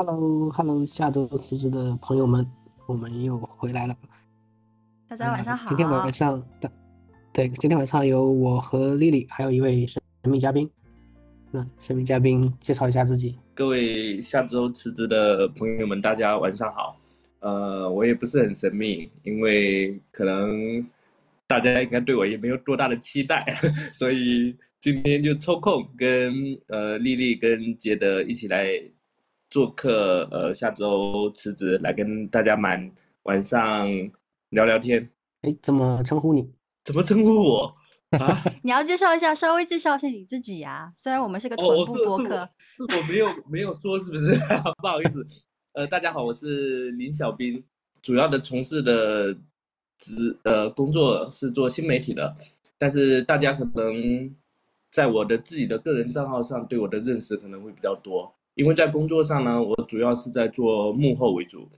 Hello，Hello，下周辞职的朋友们，我们又回来了。大家晚上好。今天晚上的，对，今天晚上有我和丽丽，还有一位神秘嘉宾。那神秘嘉宾介绍一下自己。各位下周辞职的朋友们，大家晚上好。呃，我也不是很神秘，因为可能大家应该对我也没有多大的期待，所以今天就抽空跟呃丽丽跟杰德一起来。做客，呃，下周辞职来跟大家晚晚上聊聊天。哎，怎么称呼你？怎么称呼我？啊？你要介绍一下，稍微介绍一下你自己啊。虽然我们是个同步播客，是我没有没有说，是不是？不好意思。呃，大家好，我是林小斌，主要的从事的职呃工作是做新媒体的，但是大家可能在我的自己的个人账号上对我的认识可能会比较多。因为在工作上呢，我主要是在做幕后为主，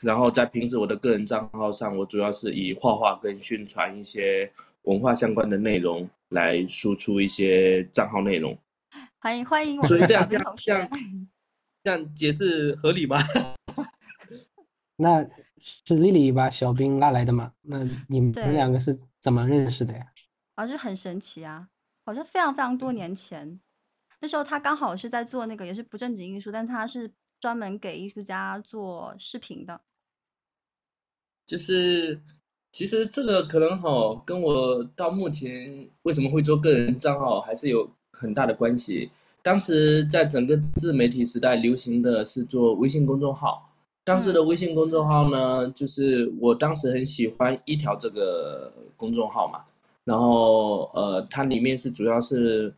然后在平时我的个人账号上，我主要是以画画跟宣传一些文化相关的内容来输出一些账号内容。欢迎欢迎我们的小兵同学。这样解释合理吗？那是丽丽把小兵拉来的吗？那你们两个是怎么认识的呀？啊，就很神奇啊，好像非常非常多年前。那时候他刚好是在做那个也是不正经艺术，但他是专门给艺术家做视频的。就是其实这个可能哈，跟我到目前为什么会做个人账号还是有很大的关系。当时在整个自媒体时代流行的是做微信公众号，当时的微信公众号呢，就是我当时很喜欢一条这个公众号嘛，然后呃，它里面是主要是。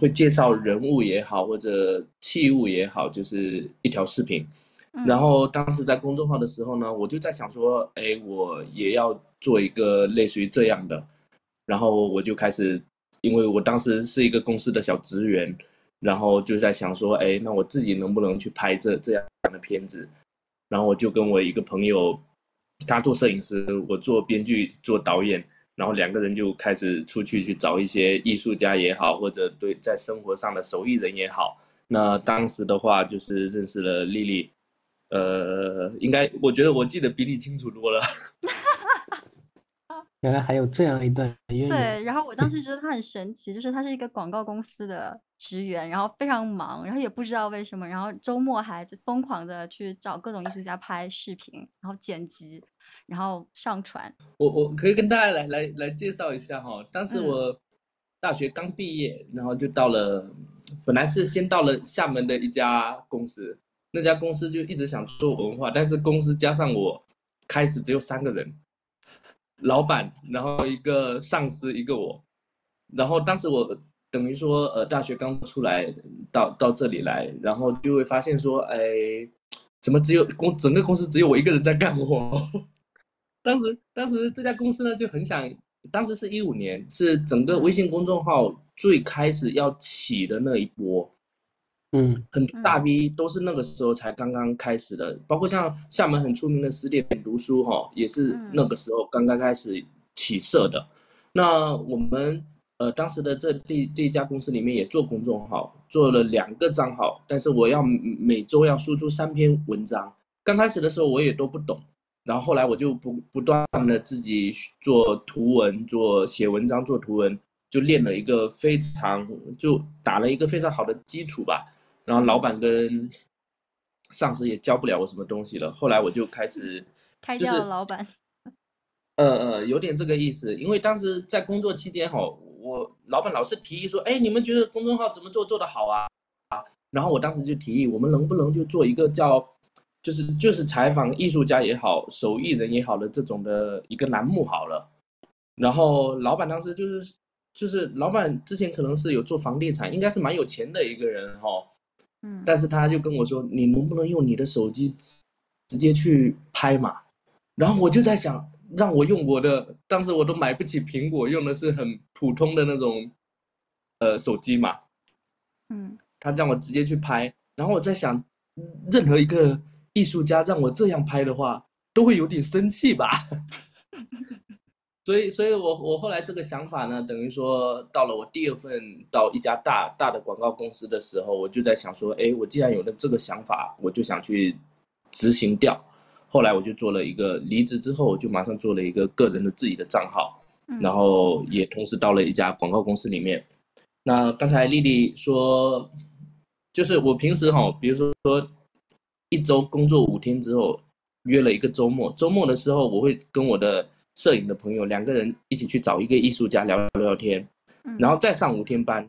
会介绍人物也好，或者器物也好，就是一条视频。然后当时在公众号的时候呢，我就在想说，哎，我也要做一个类似于这样的。然后我就开始，因为我当时是一个公司的小职员，然后就在想说，哎，那我自己能不能去拍这这样的片子？然后我就跟我一个朋友，他做摄影师，我做编剧，做导演。然后两个人就开始出去去找一些艺术家也好，或者对在生活上的手艺人也好。那当时的话就是认识了丽丽，呃，应该我觉得我记得比你清楚多了。原来还有这样一段渊源。对，然后我当时 觉得他很神奇，就是他是一个广告公司的职员，然后非常忙，然后也不知道为什么，然后周末还在疯狂的去找各种艺术家拍视频，然后剪辑。然后上传，我我可以跟大家来来来介绍一下哈。当时我大学刚毕业，然后就到了，本来是先到了厦门的一家公司，那家公司就一直想做文化，但是公司加上我，开始只有三个人，老板，然后一个上司，一个我，然后当时我等于说呃大学刚出来到到这里来，然后就会发现说，哎，怎么只有公整个公司只有我一个人在干活？当时，当时这家公司呢就很想，当时是一五年，是整个微信公众号最开始要起的那一波，嗯，很大 V 都是那个时候才刚刚开始的，包括像厦门很出名的十点读书哈，也是那个时候刚刚开始起色的。那我们呃当时的这这这家公司里面也做公众号，做了两个账号，但是我要每周要输出三篇文章，刚开始的时候我也都不懂。然后后来我就不不断的自己做图文，做写文章，做图文，就练了一个非常就打了一个非常好的基础吧。然后老板跟上司也教不了我什么东西了。后来我就开始 开掉了老板。呃呃，有点这个意思。因为当时在工作期间哈，我老板老是提议说，哎，你们觉得公众号怎么做做得好啊？啊，然后我当时就提议，我们能不能就做一个叫。就是就是采访艺术家也好，手艺人也好的这种的一个栏目好了，然后老板当时就是就是老板之前可能是有做房地产，应该是蛮有钱的一个人哈，嗯，但是他就跟我说，你能不能用你的手机直接去拍嘛？然后我就在想，让我用我的，当时我都买不起苹果，用的是很普通的那种呃手机嘛，嗯，他让我直接去拍，然后我在想，任何一个。艺术家让我这样拍的话，都会有点生气吧。所以，所以我我后来这个想法呢，等于说到了我第二份到一家大大的广告公司的时候，我就在想说，哎，我既然有了这个想法，我就想去执行掉。后来我就做了一个离职之后，我就马上做了一个个人的自己的账号，然后也同时到了一家广告公司里面。那刚才丽丽说，就是我平时哈，比如说说一周工作五天之后，约了一个周末，周末的时候我会跟我的摄影的朋友两个人一起去找一个艺术家聊聊天，然后再上五天班，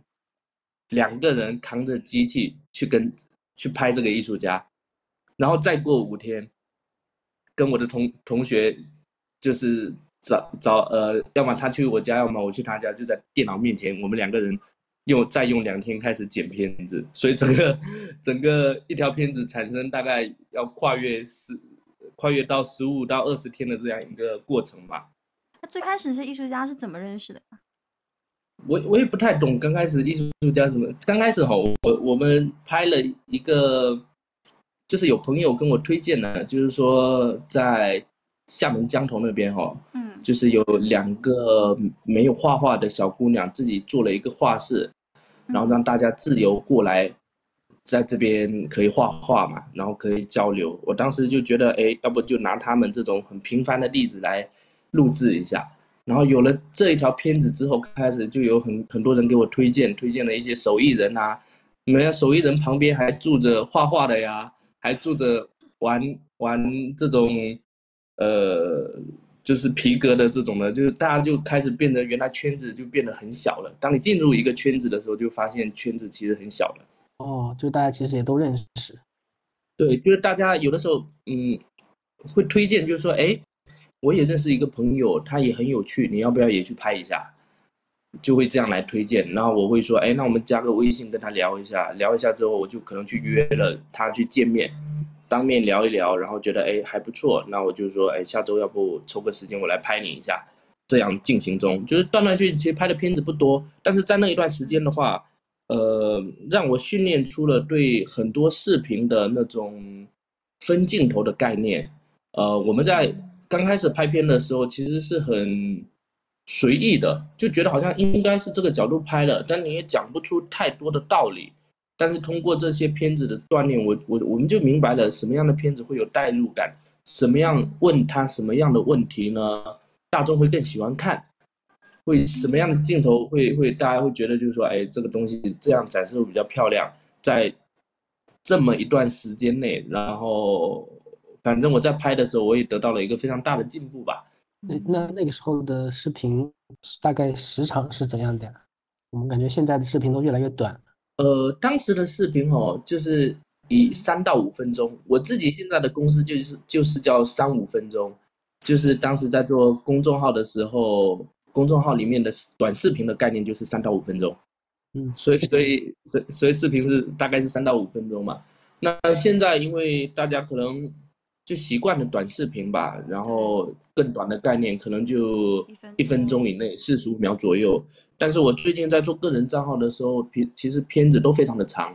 两个人扛着机器去跟去拍这个艺术家，然后再过五天。跟我的同同学，就是找找呃，要么他去我家，要么我去他家，就在电脑面前，我们两个人用再用两天开始剪片子，所以整个整个一条片子产生大概要跨越十跨越到十五到二十天的这样一个过程吧。那最开始是艺术家是怎么认识的？我我也不太懂，刚开始艺术家什么，刚开始哈，我我们拍了一个。就是有朋友跟我推荐的，就是说在厦门江头那边哈，嗯，就是有两个没有画画的小姑娘自己做了一个画室，然后让大家自由过来，在这边可以画画嘛，然后可以交流。我当时就觉得，哎，要不就拿他们这种很平凡的例子来录制一下。然后有了这一条片子之后，开始就有很很多人给我推荐，推荐了一些手艺人啊，你们手艺人旁边还住着画画的呀。还住着玩玩这种，呃，就是皮革的这种的，就是大家就开始变得原来圈子就变得很小了。当你进入一个圈子的时候，就发现圈子其实很小了。哦，就大家其实也都认识。对，就是大家有的时候，嗯，会推荐，就是说，哎，我也认识一个朋友，他也很有趣，你要不要也去拍一下？就会这样来推荐，然后我会说，哎，那我们加个微信跟他聊一下，聊一下之后，我就可能去约了他去见面，当面聊一聊，然后觉得哎还不错，那我就说，哎，下周要不抽个时间我来拍你一下，这样进行中，就是断断续续，其实拍的片子不多，但是在那一段时间的话，呃，让我训练出了对很多视频的那种分镜头的概念，呃，我们在刚开始拍片的时候，其实是很。随意的就觉得好像应该是这个角度拍的，但你也讲不出太多的道理。但是通过这些片子的锻炼，我我我们就明白了什么样的片子会有代入感，什么样问他什么样的问题呢？大众会更喜欢看，会什么样的镜头会会大家会觉得就是说，哎，这个东西这样展示会比较漂亮。在这么一段时间内，然后反正我在拍的时候，我也得到了一个非常大的进步吧。那那那个时候的视频大概时长是怎样的？我们感觉现在的视频都越来越短。呃，当时的视频哦，就是以三到五分钟。我自己现在的公司就是就是叫三五分钟，就是当时在做公众号的时候，公众号里面的短视频的概念就是三到五分钟。嗯，所以所以所所以视频是大概是三到五分钟嘛。那现在因为大家可能。就习惯了短视频吧，然后更短的概念可能就一分钟以内，四十五秒左右。但是我最近在做个人账号的时候，片其实片子都非常的长，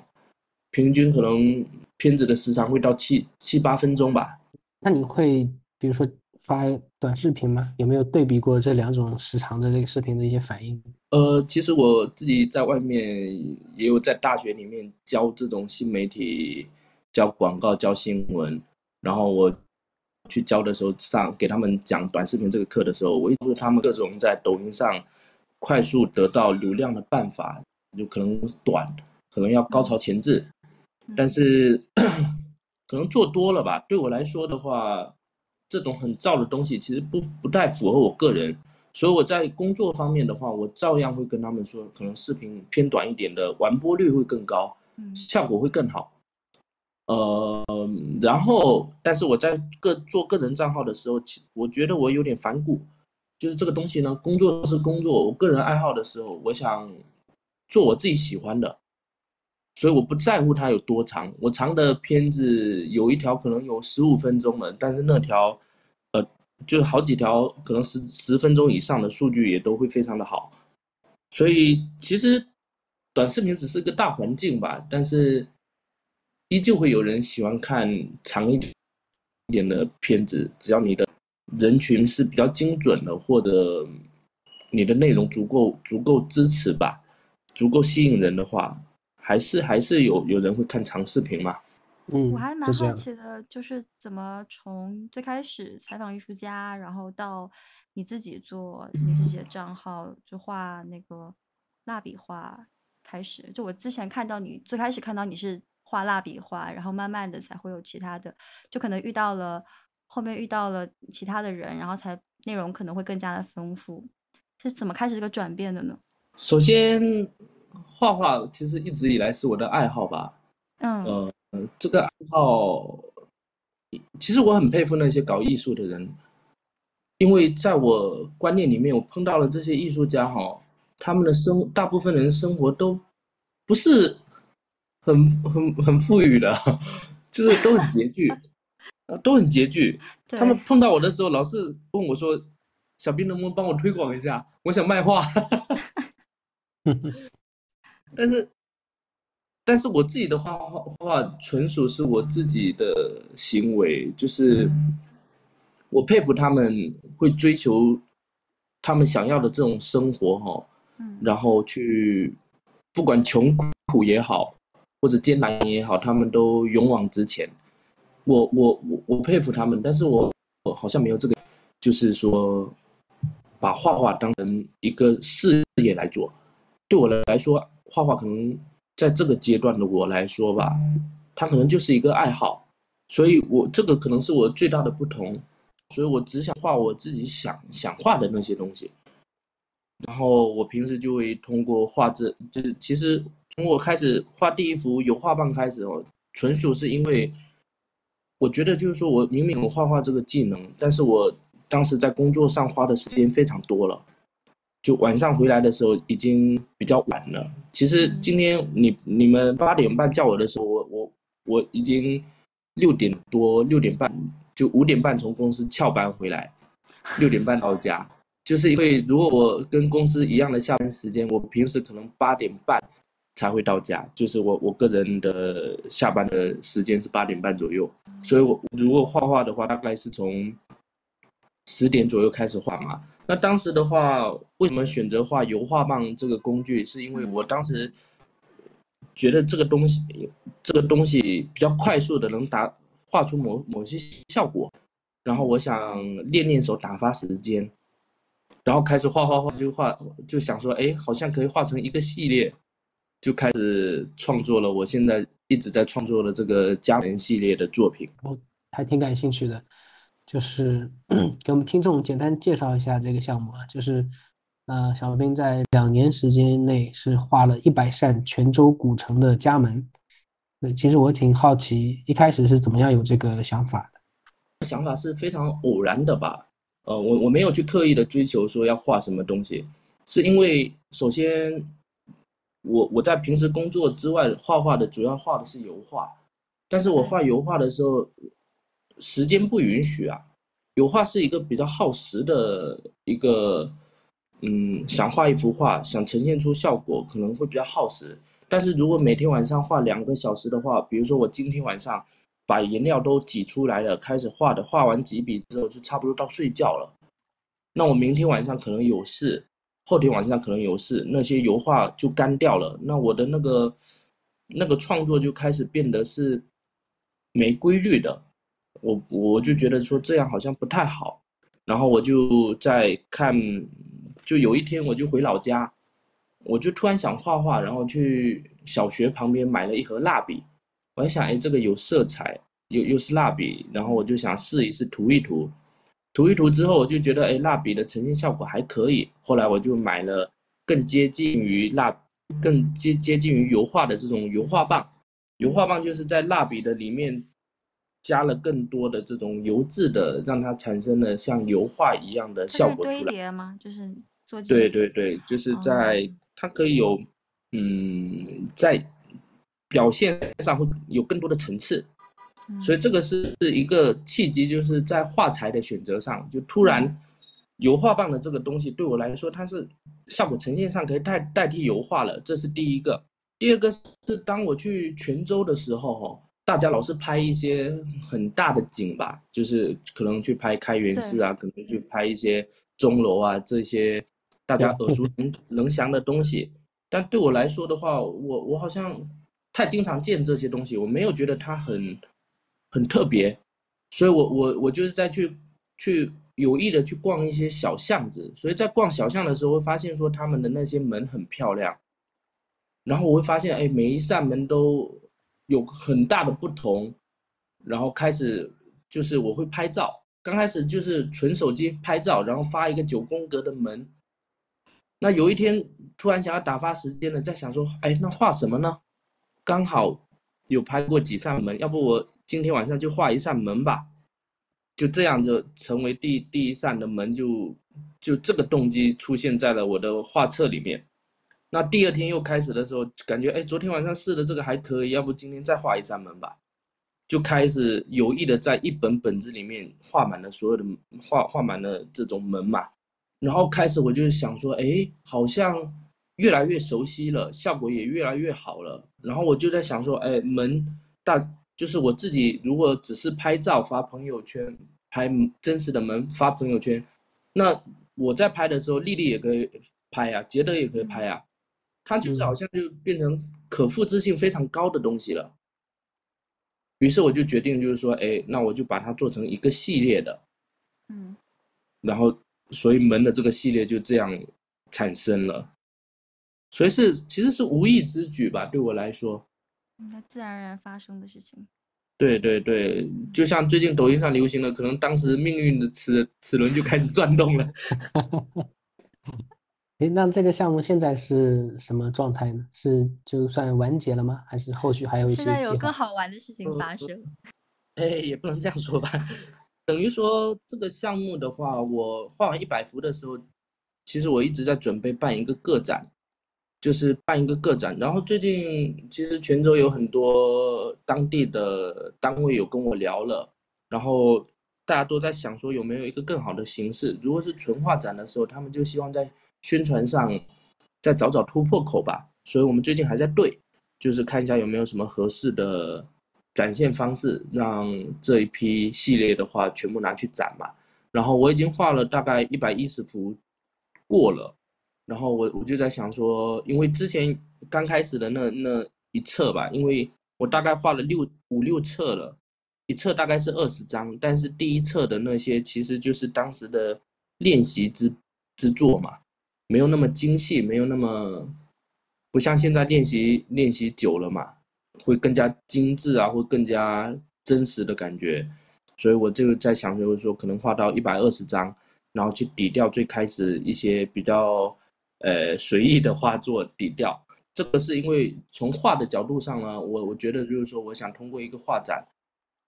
平均可能片子的时长会到七七八分钟吧。那你会比如说发短视频吗？有没有对比过这两种时长的这个视频的一些反应？呃，其实我自己在外面也有在大学里面教这种新媒体，教广告，教新闻。然后我去教的时候，上给他们讲短视频这个课的时候，我一直他们各种在抖音上快速得到流量的办法，就可能短，可能要高潮前置，但是 可能做多了吧。对我来说的话，这种很燥的东西其实不不太符合我个人，所以我在工作方面的话，我照样会跟他们说，可能视频偏短一点的完播率会更高，效果会更好。呃，然后，但是我在个做个人账号的时候，其我觉得我有点反骨，就是这个东西呢，工作是工作，我个人爱好的时候，我想做我自己喜欢的，所以我不在乎它有多长，我长的片子有一条可能有十五分钟的，但是那条，呃，就好几条可能十十分钟以上的数据也都会非常的好，所以其实短视频只是个大环境吧，但是。依旧会有人喜欢看长一点点的片子，只要你的人群是比较精准的，或者你的内容足够足够支持吧，足够吸引人的话，还是还是有有人会看长视频嘛。嗯，我还蛮好。奇的，就是怎么从最开始采访艺术家，然后到你自己做你自己的账号，就画那个蜡笔画开始。就我之前看到你最开始看到你是画蜡笔画，然后慢慢的才会有其他的，就可能遇到了后面遇到了其他的人，然后才内容可能会更加的丰富。是怎么开始这个转变的呢？首先，画画其实一直以来是我的爱好吧。嗯呃，这个爱好，其实我很佩服那些搞艺术的人，因为在我观念里面，我碰到了这些艺术家哈，他们的生大部分人生活都不是很很很富裕的，就是都很拮据，啊，都很拮据。他们碰到我的时候，老是问我说：“小兵能不能帮我推广一下？我想卖画。”但是，但是我自己的画画画纯属是我自己的行为，就是我佩服他们会追求他们想要的这种生活哈，嗯然后去不管穷苦也好，或者艰难也好，他们都勇往直前。我我我我佩服他们，但是我我好像没有这个，就是说把画画当成一个事业来做。对我来说，画画可能在这个阶段的我来说吧，它可能就是一个爱好，所以我这个可能是我最大的不同，所以我只想画我自己想想画的那些东西，然后我平时就会通过画这，就是其实从我开始画第一幅有画棒开始哦，纯属是因为我觉得就是说我明明有画画这个技能，但是我当时在工作上花的时间非常多了。就晚上回来的时候已经比较晚了。其实今天你你们八点半叫我的时候，我我我已经六点多六点半就五点半从公司翘班回来，六点半到家。就是因为如果我跟公司一样的下班时间，我平时可能八点半才会到家，就是我我个人的下班的时间是八点半左右，所以我如果画画的话，大概是从十点左右开始画嘛。那当时的话，为什么选择画油画棒这个工具？是因为我当时觉得这个东西，这个东西比较快速的能达画出某某些效果，然后我想练练手，打发时间，然后开始画画画，就画就想说，哎，好像可以画成一个系列，就开始创作了。我现在一直在创作的这个家人系列的作品。我还挺感兴趣的，就是 给我们听众简单介绍一下这个项目啊，就是呃，小兵在两年时间内是画了一百扇泉州古城的家门。对，其实我挺好奇，一开始是怎么样有这个想法的？想法是非常偶然的吧，呃，我我没有去刻意的追求说要画什么东西，是因为首先我我在平时工作之外画画的主要画的是油画，但是我画油画的时候时间不允许啊，油画是一个比较耗时的一个，嗯，想画一幅画，想呈现出效果可能会比较耗时，但是如果每天晚上画两个小时的话，比如说我今天晚上。把颜料都挤出来了，开始画的，画完几笔之后就差不多到睡觉了。那我明天晚上可能有事，后天晚上可能有事，那些油画就干掉了。那我的那个那个创作就开始变得是没规律的。我我就觉得说这样好像不太好。然后我就在看，就有一天我就回老家，我就突然想画画，然后去小学旁边买了一盒蜡笔。我还想，哎，这个有色彩，又又是蜡笔，然后我就想试一试涂一涂，涂一涂之后，我就觉得，哎，蜡笔的呈现效果还可以。后来我就买了更接近于蜡，更接接近于油画的这种油画棒。油画棒就是在蜡笔的里面加了更多的这种油质的，让它产生了像油画一样的效果出来。堆叠吗？就是做对对对，就是在、哦、它可以有，嗯，在。表现上会有更多的层次，所以这个是一个契机，就是在画材的选择上，就突然油画棒的这个东西对我来说，它是效果呈现上可以代代替油画了，这是第一个。第二个是当我去泉州的时候，哈，大家老是拍一些很大的景吧，就是可能去拍开元寺啊，可能去拍一些钟楼啊这些大家耳熟能能详的东西。但对我来说的话，我我好像太经常见这些东西，我没有觉得它很很特别，所以我我我就是在去去有意的去逛一些小巷子，所以在逛小巷的时候会发现说他们的那些门很漂亮，然后我会发现哎每一扇门都。有很大的不同，然后开始就是我会拍照，刚开始就是纯手机拍照，然后发一个九宫格的门。那有一天突然想要打发时间了，在想说，哎，那画什么呢？刚好有拍过几扇门，要不我今天晚上就画一扇门吧。就这样就成为第第一扇的门，就就这个动机出现在了我的画册里面。那第二天又开始的时候，感觉哎，昨天晚上试的这个还可以，要不今天再画一扇门吧，就开始有意的在一本本子里面画满了所有的画，画满了这种门嘛。然后开始我就想说，哎，好像越来越熟悉了，效果也越来越好了。然后我就在想说，哎，门大就是我自己如果只是拍照发朋友圈，拍真实的门发朋友圈，那我在拍的时候，丽丽也可以拍呀，杰德也可以拍呀。它就是好像就变成可复制性非常高的东西了，于是我就决定就是说，哎，那我就把它做成一个系列的，嗯，然后所以门的这个系列就这样产生了，所以是其实是无意之举吧，对我来说，那自然而然发生的事情，对对对，就像最近抖音上流行的，可能当时命运的齿齿轮就开始转动了。哎，那这个项目现在是什么状态呢？是就算完结了吗？还是后续还有一些？现在有更好玩的事情发生。哎，也不能这样说吧。等于说这个项目的话，我画完一百幅的时候，其实我一直在准备办一个个展，就是办一个个展。然后最近其实泉州有很多当地的单位有跟我聊了，然后大家都在想说有没有一个更好的形式。如果是纯画展的时候，他们就希望在宣传上再找找突破口吧，所以我们最近还在对，就是看一下有没有什么合适的展现方式，让这一批系列的话全部拿去展嘛。然后我已经画了大概一百一十幅过了，然后我我就在想说，因为之前刚开始的那那一册吧，因为我大概画了六五六册了，一册大概是二十张，但是第一册的那些其实就是当时的练习之之作嘛。没有那么精细，没有那么不像现在练习练习久了嘛，会更加精致啊，会更加真实的感觉。所以我就在想，就是说可能画到一百二十张，然后去抵掉最开始一些比较呃随意的画作，底调。这个是因为从画的角度上呢，我我觉得就是说，我想通过一个画展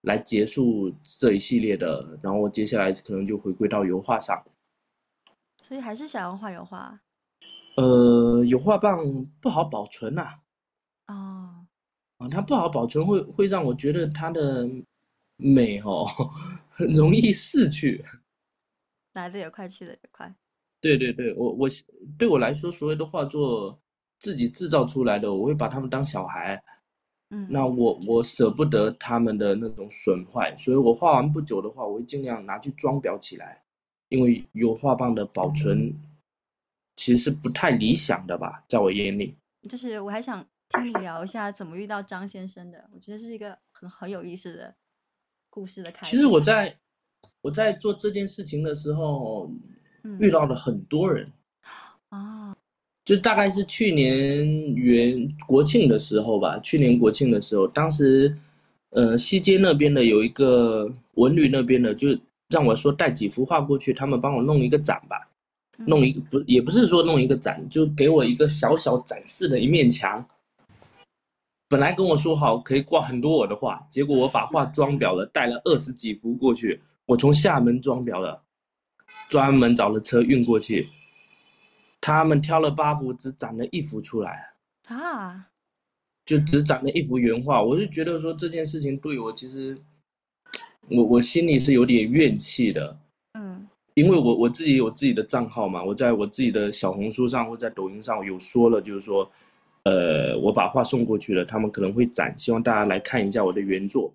来结束这一系列的，然后我接下来可能就回归到油画上。所以还是想要画油画，呃，油画棒不好保存呐。哦，啊，它不好保存，会会让我觉得它的美哦，很 容易逝去。来的也快，去的也快。对对对，我我对我来说，所有的画作自己制造出来的，我会把他们当小孩。嗯。那我我舍不得他们的那种损坏，所以我画完不久的话，我会尽量拿去装裱起来。因为油画棒的保存其实是不太理想的吧，在我眼里。就是我还想听你聊一下怎么遇到张先生的，我觉得是一个很很有意思的故事的开始。其实我在我在做这件事情的时候，遇到了很多人。啊，就大概是去年元国庆的时候吧，去年国庆的时候，当时呃西街那边的有一个文旅那边的就。让我说带几幅画过去，他们帮我弄一个展吧，弄一个不也不是说弄一个展，就给我一个小小展示的一面墙。本来跟我说好可以挂很多我的画，结果我把画装裱了，带了二十几幅过去。我从厦门装裱的，专门找了车运过去。他们挑了八幅，只展了一幅出来啊，就只展了一幅原画。我就觉得说这件事情对我其实。我我心里是有点怨气的，嗯，因为我我自己有自己的账号嘛，我在我自己的小红书上或在抖音上有说了，就是说，呃，我把画送过去了，他们可能会展，希望大家来看一下我的原作。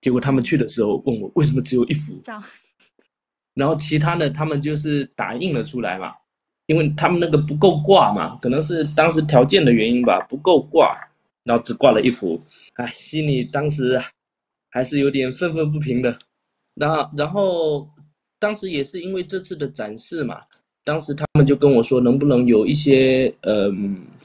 结果他们去的时候问我为什么只有一幅，然后其他的他们就是打印了出来嘛，因为他们那个不够挂嘛，可能是当时条件的原因吧，不够挂，然后只挂了一幅，哎，心里当时还是有点愤愤不平的。然后，然后当时也是因为这次的展示嘛，当时他们就跟我说能不能有一些呃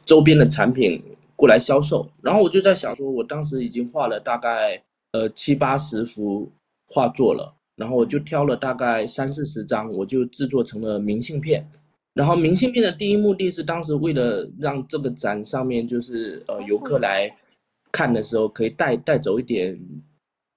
周边的产品过来销售，然后我就在想说，我当时已经画了大概。呃，七八十幅画作了，然后我就挑了大概三四十张，我就制作成了明信片。然后明信片的第一目的是，当时为了让这个展上面就是呃游客来看的时候，可以带带走一点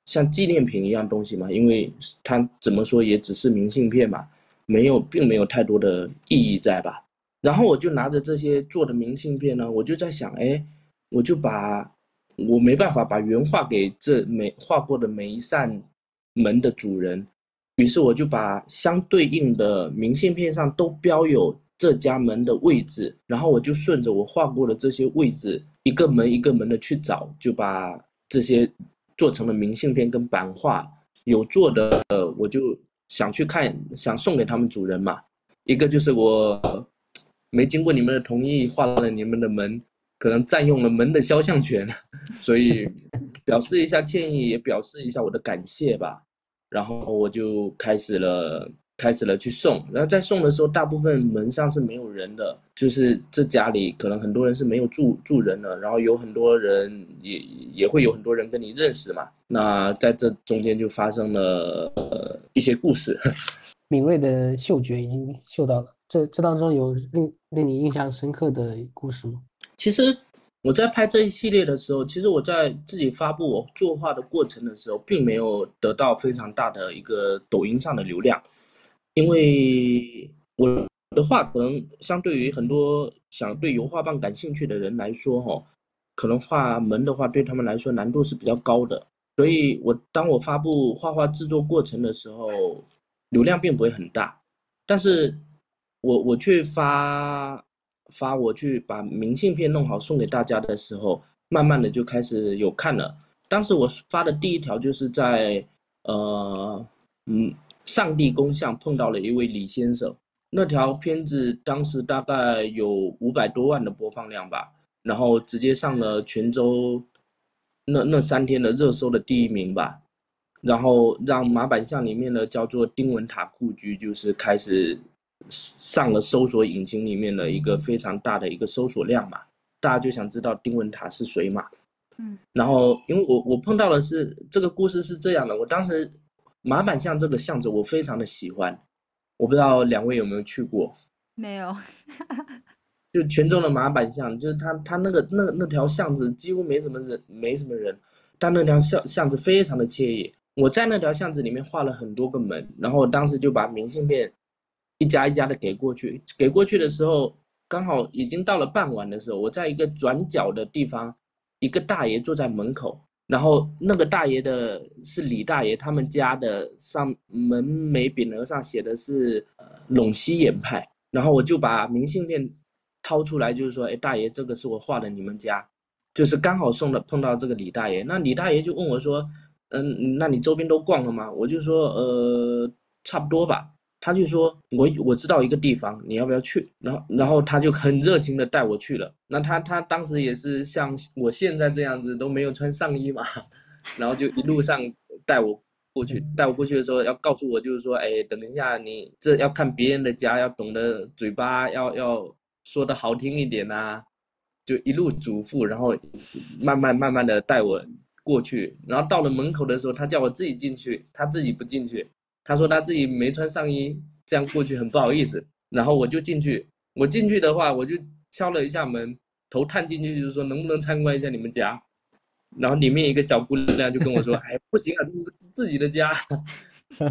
像纪念品一样东西嘛，因为它怎么说也只是明信片嘛，没有并没有太多的意义在吧。然后我就拿着这些做的明信片呢，我就在想，哎，我就把。我没办法把原画给这每画过的每一扇门的主人，于是我就把相对应的明信片上都标有这家门的位置，然后我就顺着我画过的这些位置，一个门一个门的去找，就把这些做成了明信片跟版画。有做的，我就想去看，想送给他们主人嘛。一个就是我没经过你们的同意画了你们的门。可能占用了门的肖像权，所以表示一下歉意，也表示一下我的感谢吧。然后我就开始了，开始了去送。然后在送的时候，大部分门上是没有人的，就是这家里可能很多人是没有住住人的。然后有很多人也也会有很多人跟你认识嘛。那在这中间就发生了呃一些故事。敏锐的嗅觉已经嗅到了。这这当中有令令你印象深刻的故事吗？其实我在拍这一系列的时候，其实我在自己发布我作画的过程的时候，并没有得到非常大的一个抖音上的流量，因为我的画可能相对于很多想对油画棒感兴趣的人来说，哈，可能画门的话对他们来说难度是比较高的，所以我当我发布画画制作过程的时候，流量并不会很大，但是我我去发。发我去把明信片弄好送给大家的时候，慢慢的就开始有看了。当时我发的第一条就是在呃嗯上帝公像碰到了一位李先生，那条片子当时大概有五百多万的播放量吧，然后直接上了泉州那那三天的热搜的第一名吧，然后让马板巷里面的叫做丁文塔故居就是开始。上了搜索引擎里面的一个非常大的一个搜索量嘛，大家就想知道丁文塔是谁嘛，嗯，然后因为我我碰到的是这个故事是这样的，我当时马板巷这个巷子我非常的喜欢，我不知道两位有没有去过？没有，就泉州的马板巷，就是他他那个那那条巷子几乎没什么人，没什么人，但那条巷巷子非常的惬意。我在那条巷子里面画了很多个门，然后当时就把明信片。一家一家的给过去，给过去的时候，刚好已经到了傍晚的时候，我在一个转角的地方，一个大爷坐在门口，然后那个大爷的是李大爷，他们家的上门楣匾额上写的是陇西盐派，然后我就把明信片掏出来，就是说，哎，大爷，这个是我画的你们家，就是刚好送的碰到这个李大爷，那李大爷就问我说，嗯，那你周边都逛了吗？我就说，呃，差不多吧。他就说，我我知道一个地方，你要不要去？然后然后他就很热情的带我去了。那他他当时也是像我现在这样子都没有穿上衣嘛，然后就一路上带我过去，带我过去的时候要告诉我，就是说，哎，等一下你这要看别人的家，要懂得嘴巴要要说的好听一点呐，就一路嘱咐，然后慢慢慢慢的带我过去。然后到了门口的时候，他叫我自己进去，他自己不进去。他说他自己没穿上衣，这样过去很不好意思。然后我就进去，我进去的话，我就敲了一下门，头探进去，就是说能不能参观一下你们家。然后里面一个小姑娘就跟我说：“ 哎，不行啊，这是自己的家。”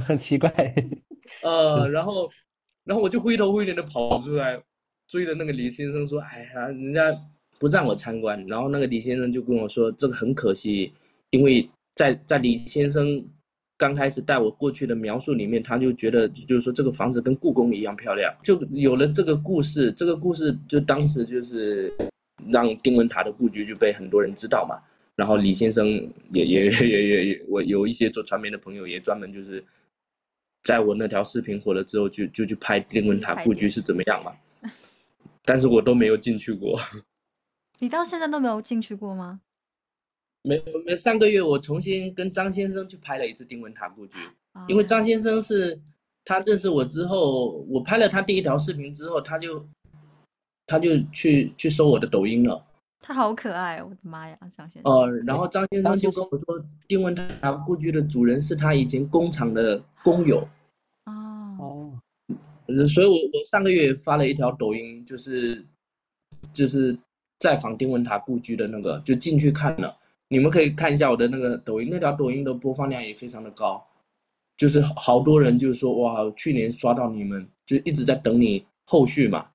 很奇怪。呃，然后，然后我就灰头灰脸的跑出来，追着那个李先生说：“哎呀，人家不让我参观。”然后那个李先生就跟我说：“这个很可惜，因为在在李先生。”刚开始带我过去的描述里面，他就觉得就是说这个房子跟故宫一样漂亮，就有了这个故事。这个故事就当时就是让丁文塔的故居就被很多人知道嘛。然后李先生也也也也也，我有一些做传媒的朋友也专门就是，在我那条视频火了之后，就就去拍丁文塔故居是怎么样嘛。但是我都没有进去过。你到现在都没有进去过吗？没没，上个月我重新跟张先生去拍了一次丁文塔故居，因为张先生是他认识我之后，我拍了他第一条视频之后，他就他就去去搜我的抖音了。他好可爱，我的妈呀，张先生。哦，然后张先生就跟我说，丁文塔故居的主人是他以前工厂的工友。哦哦，所以我我上个月发了一条抖音，就是就是在访丁文塔故居的那个，就进去看了。你们可以看一下我的那个抖音，那条抖音的播放量也非常的高，就是好多人就是说哇，去年刷到你们，就一直在等你后续嘛。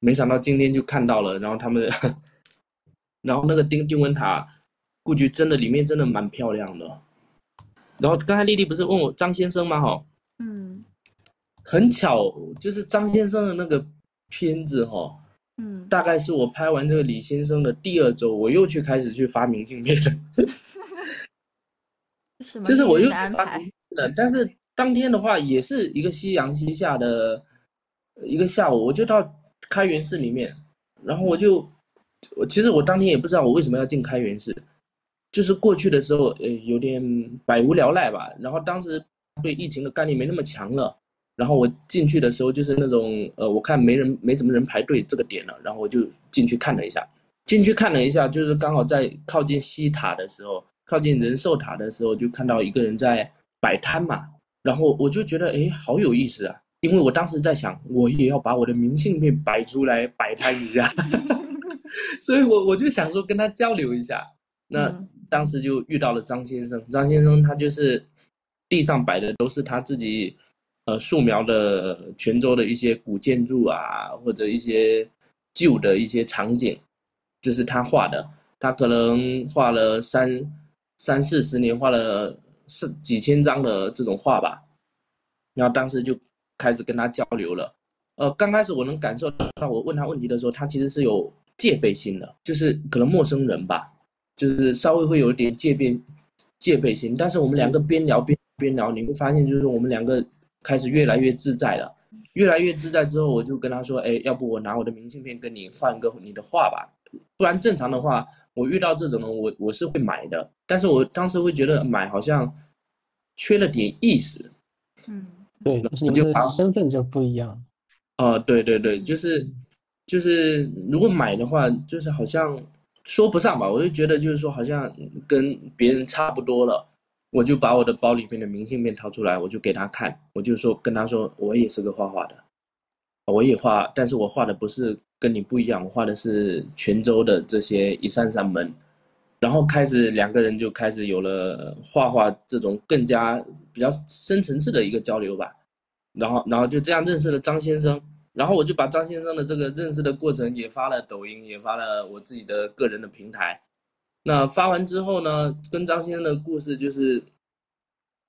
没想到今天就看到了，然后他们。然后那个丁丁文塔故居真的里面真的蛮漂亮的，然后刚才丽丽不是问我张先生吗？哈，嗯，很巧，就是张先生的那个片子哈，嗯，大概是我拍完这个李先生的第二周，我又去开始去发明镜片了，就是我又去发明信了，但是当天的话也是一个夕阳西下的一个下午，我就到开元寺里面，然后我就。我其实我当天也不知道我为什么要进开元寺，就是过去的时候，呃，有点百无聊赖吧。然后当时对疫情的概念没那么强了。然后我进去的时候就是那种，呃，我看没人没怎么人排队这个点了，然后我就进去看了一下。进去看了一下，就是刚好在靠近西塔的时候，靠近仁寿塔的时候，就看到一个人在摆摊嘛。然后我就觉得，哎，好有意思啊！因为我当时在想，我也要把我的明信片摆出来摆摊一下。所以，我我就想说跟他交流一下。那当时就遇到了张先生，张先生他就是地上摆的都是他自己呃素描的泉州的一些古建筑啊，或者一些旧的一些场景，就是他画的。他可能画了三三四十年，画了是几千张的这种画吧。然后当时就开始跟他交流了。呃，刚开始我能感受到，我问他问题的时候，他其实是有。戒备心的，就是可能陌生人吧，就是稍微会有一点戒备戒备心。但是我们两个边聊边边聊，你会发现就是我们两个开始越来越自在了，越来越自在之后，我就跟他说，哎，要不我拿我的明信片跟你换个你的画吧，不然正常的话，我遇到这种人，我我是会买的，但是我当时会觉得买好像缺了点意思。嗯，对，就是你们的身份就不一样。哦，对对对，就是。就是如果买的话，就是好像说不上吧，我就觉得就是说好像跟别人差不多了，我就把我的包里面的明信片掏出来，我就给他看，我就说跟他说我也是个画画的，我也画，但是我画的不是跟你不一样，我画的是泉州的这些一扇扇门，然后开始两个人就开始有了画画这种更加比较深层次的一个交流吧，然后然后就这样认识了张先生。然后我就把张先生的这个认识的过程也发了抖音，也发了我自己的个人的平台。那发完之后呢，跟张先生的故事就是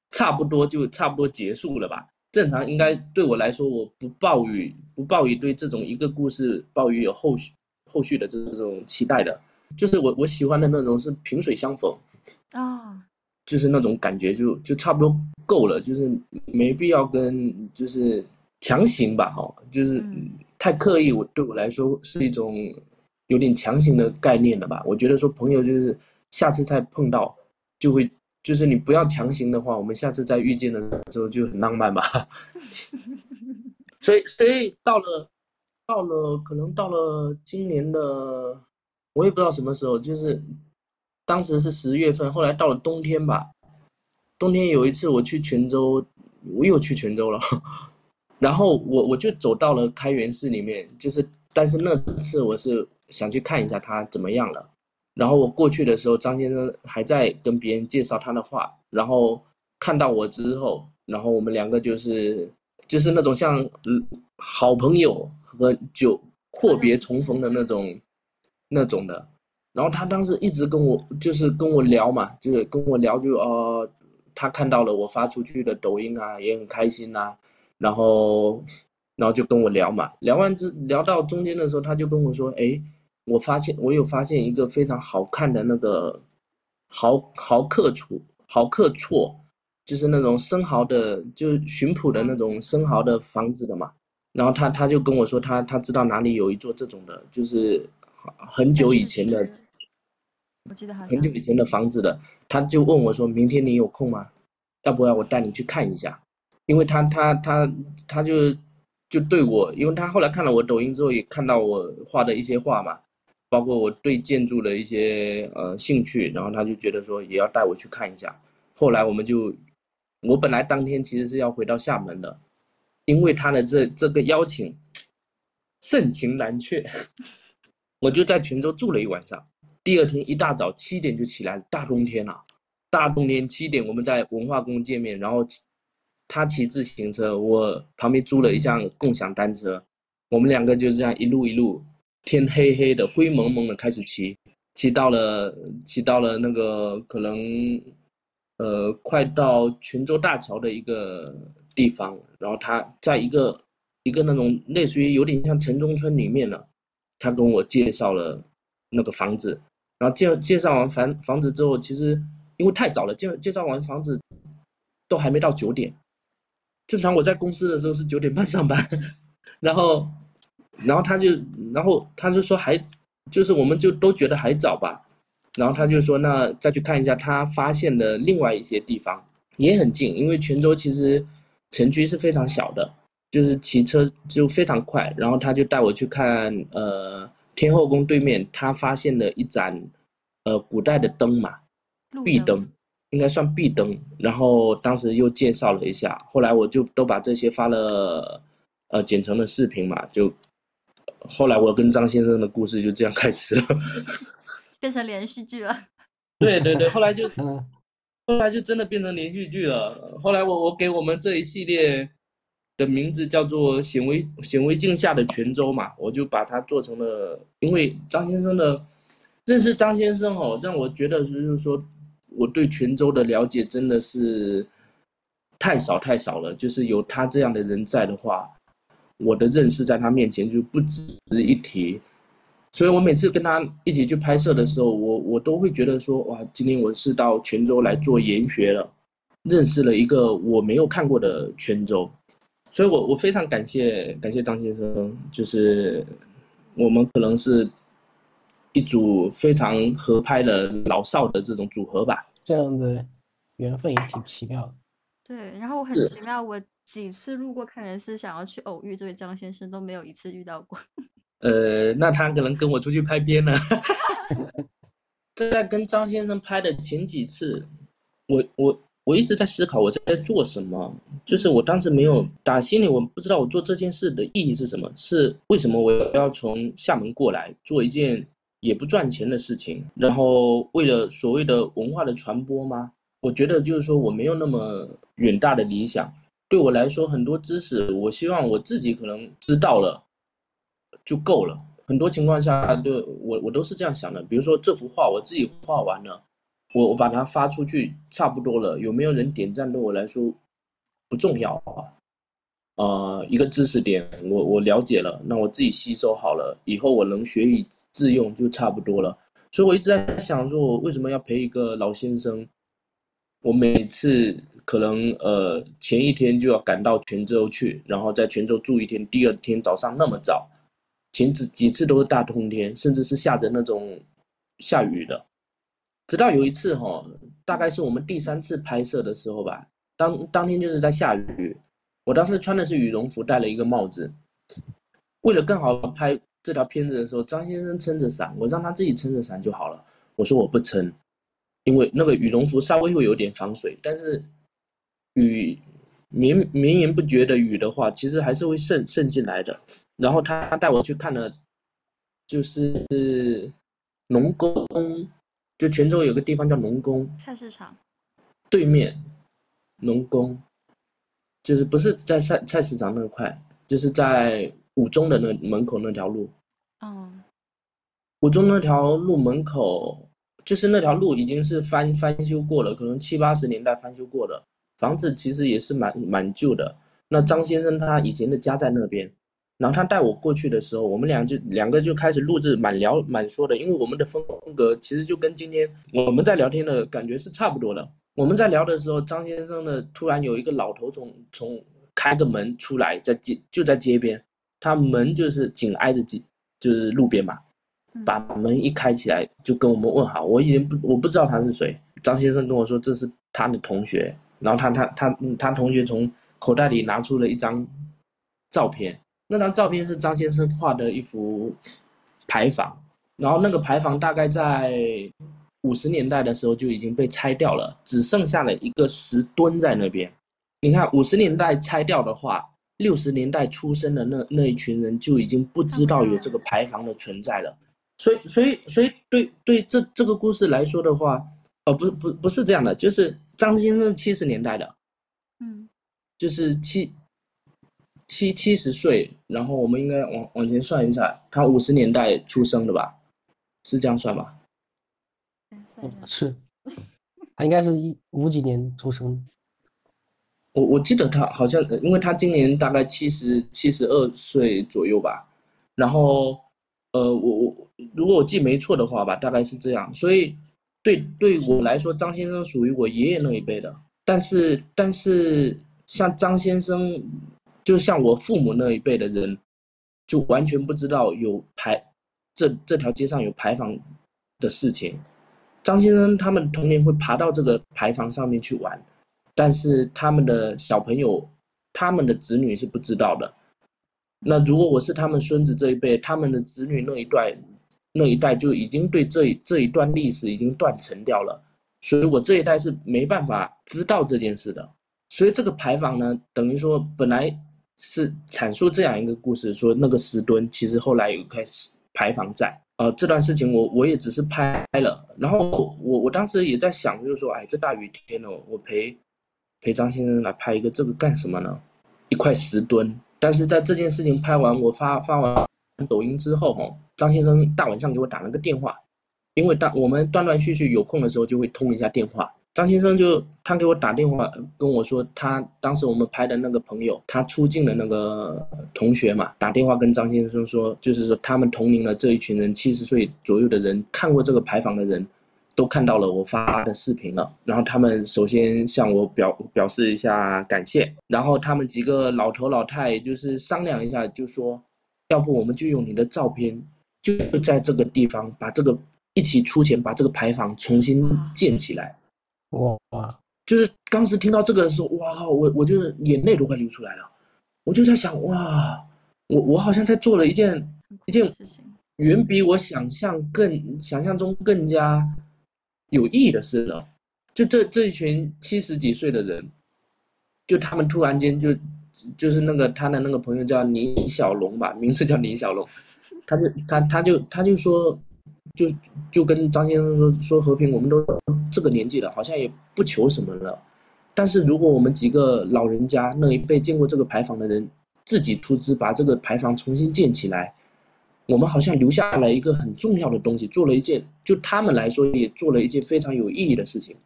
差不多就差不多结束了吧。正常应该对我来说，我不抱于不抱于对这种一个故事抱于有后续后续的这种期待的，就是我我喜欢的那种是萍水相逢啊，就是那种感觉就就差不多够了，就是没必要跟就是。强行吧，哈，就是太刻意，我对我来说是一种有点强行的概念了吧？我觉得说朋友就是下次再碰到就会，就是你不要强行的话，我们下次再遇见的时候就很浪漫吧。所以，所以到了到了可能到了今年的，我也不知道什么时候，就是当时是十月份，后来到了冬天吧，冬天有一次我去泉州，我又去泉州了。然后我我就走到了开元寺里面，就是但是那次我是想去看一下他怎么样了。然后我过去的时候，张先生还在跟别人介绍他的画，然后看到我之后，然后我们两个就是就是那种像好朋友和久阔别重逢的那种那种的。然后他当时一直跟我就是跟我聊嘛，就是跟我聊就呃他看到了我发出去的抖音啊，也很开心呐。然后，然后就跟我聊嘛，聊完之聊到中间的时候，他就跟我说：“哎，我发现我有发现一个非常好看的那个豪豪客厝豪客厝，就是那种生蚝的，就是巡捕的那种生蚝的房子的嘛。然后他他就跟我说，他他知道哪里有一座这种的，就是很久以前的，我记得好像很久以前的房子的，他就问我说，明天你有空吗？要不要我带你去看一下？因为他他他他就就对我，因为他后来看了我抖音之后，也看到我画的一些画嘛，包括我对建筑的一些呃兴趣，然后他就觉得说也要带我去看一下。后来我们就，我本来当天其实是要回到厦门的，因为他的这这个邀请，盛情难却，我就在泉州住了一晚上。第二天一大早七点就起来，大冬天了，大冬天七点我们在文化宫见面，然后他骑自行车，我旁边租了一辆共享单车，我们两个就这样一路一路，天黑黑的灰蒙蒙的开始骑，骑到了骑到了那个可能。呃，快到泉州大桥的一个地方，然后他在一个一个那种类似于有点像城中村里面了，他跟我介绍了那个房子，然后介介绍完房房子之后，其实因为太早了，介介绍完房子都还没到九点，正常我在公司的时候是九点半上班，然后然后他就然后他就说还就是我们就都觉得还早吧。然后他就说，那再去看一下他发现的另外一些地方，也很近，因为泉州其实城区是非常小的，就是骑车就非常快。然后他就带我去看，呃，天后宫对面他发现的一盏，呃，古代的灯嘛，壁灯，应该算壁灯。然后当时又介绍了一下，后来我就都把这些发了，呃，剪成了视频嘛，就后来我跟张先生的故事就这样开始了。变成连续剧了，对对对，后来就，后来就真的变成连续剧了。后来我我给我们这一系列的名字叫做“显微显微镜下的泉州”嘛，我就把它做成了。因为张先生的认识张先生哦，让我觉得就是说我对泉州的了解真的是太少太少了。就是有他这样的人在的话，我的认识在他面前就不值一提。所以我每次跟他一起去拍摄的时候，我我都会觉得说，哇，今天我是到泉州来做研学了，认识了一个我没有看过的泉州，所以我我非常感谢感谢张先生，就是我们可能是一组非常合拍的老少的这种组合吧。这样的缘分也挺奇妙的。对，然后我很奇妙，我几次路过看人寺，想要去偶遇这位张先生，都没有一次遇到过。呃，那他可能跟我出去拍片了。在跟张先生拍的前几次，我我我一直在思考我在做什么，就是我当时没有打心里我不知道我做这件事的意义是什么，是为什么我要从厦门过来做一件也不赚钱的事情，然后为了所谓的文化的传播吗？我觉得就是说我没有那么远大的理想，对我来说很多知识，我希望我自己可能知道了。就够了。很多情况下，对我我都是这样想的。比如说这幅画我自己画完了，我我把它发出去，差不多了。有没有人点赞对我来说不重要啊。呃，一个知识点我我了解了，那我自己吸收好了，以后我能学以致用就差不多了。所以我一直在想，说我为什么要陪一个老先生？我每次可能呃前一天就要赶到泉州去，然后在泉州住一天，第二天早上那么早。前几几次都是大冬天，甚至是下着那种下雨的。直到有一次哈，大概是我们第三次拍摄的时候吧，当当天就是在下雨，我当时穿的是羽绒服，戴了一个帽子。为了更好拍这条片子的时候，张先生撑着伞，我让他自己撑着伞就好了。我说我不撑，因为那个羽绒服稍微会有点防水，但是雨绵绵延不绝的雨的话，其实还是会渗渗进来的。然后他带我去看了，就是农工，就泉州有个地方叫农工菜市场对面，农工，就是不是在菜菜市场那块，就是在五中的那门口那条路。嗯，五中那条路门口，就是那条路已经是翻翻修过了，可能七八十年代翻修过的，房子其实也是蛮蛮旧的。那张先生他以前的家在那边。然后他带我过去的时候，我们俩就两个就开始录制，满聊满说的，因为我们的风格其实就跟今天我们在聊天的感觉是差不多的。我们在聊的时候，张先生呢突然有一个老头从从开个门出来，在街就在街边，他门就是紧挨着街，就是路边嘛，把门一开起来就跟我们问好。我已经不我不知道他是谁，张先生跟我说这是他的同学，然后他他他他同学从口袋里拿出了一张照片。那张照片是张先生画的一幅牌坊，然后那个牌坊大概在五十年代的时候就已经被拆掉了，只剩下了一个石墩在那边。你看五十年代拆掉的话，六十年代出生的那那一群人就已经不知道有这个牌坊的存在了。所以，所以，所以对对这这个故事来说的话，哦，不不不是这样的，就是张先生七十年代的，嗯，就是七。七七十岁，然后我们应该往往前算一下，他五十年代出生的吧？是这样算吧？是，他应该是一五几年出生。我我记得他好像，因为他今年大概七十七十二岁左右吧。然后，呃，我我如果我记没错的话吧，大概是这样。所以，对对我来说，张先生属于我爷爷那一辈的。但是但是，像张先生。就像我父母那一辈的人，就完全不知道有牌，这这条街上有牌坊的事情。张先生他们童年会爬到这个牌坊上面去玩，但是他们的小朋友，他们的子女是不知道的。那如果我是他们孙子这一辈，他们的子女那一代，那一代就已经对这一这一段历史已经断层掉了，所以我这一代是没办法知道这件事的。所以这个牌坊呢，等于说本来。是阐述这样一个故事，说那个石墩其实后来有开始牌坊在，呃，这段事情我我也只是拍了，然后我我当时也在想，就是说，哎，这大雨天哦，我陪陪张先生来拍一个这个干什么呢？一块石墩。但是在这件事情拍完，我发发完抖音之后，哈，张先生大晚上给我打了个电话，因为当我们断断续续有空的时候就会通一下电话。张先生就他给我打电话跟我说，他当时我们拍的那个朋友，他出镜的那个同学嘛，打电话跟张先生说，就是说他们同龄的这一群人，七十岁左右的人，看过这个牌坊的人，都看到了我发的视频了。然后他们首先向我表表示一下感谢，然后他们几个老头老太就是商量一下，就说，要不我们就用你的照片，就在这个地方把这个一起出钱把这个牌坊重新建起来。哇，就是当时听到这个的时候，哇，我我就眼泪都快流出来了，我就在想，哇，我我好像在做了一件一件远比我想象更想象中更加有意义的事了。就这这一群七十几岁的人，就他们突然间就就是那个他的那个朋友叫李小龙吧，名字叫李小龙，他就他他就他就说。就就跟张先生说说和平，我们都这个年纪了，好像也不求什么了。但是如果我们几个老人家那一辈见过这个牌坊的人，自己出资把这个牌坊重新建起来，我们好像留下了一个很重要的东西，做了一件就他们来说也做了一件非常有意义的事情。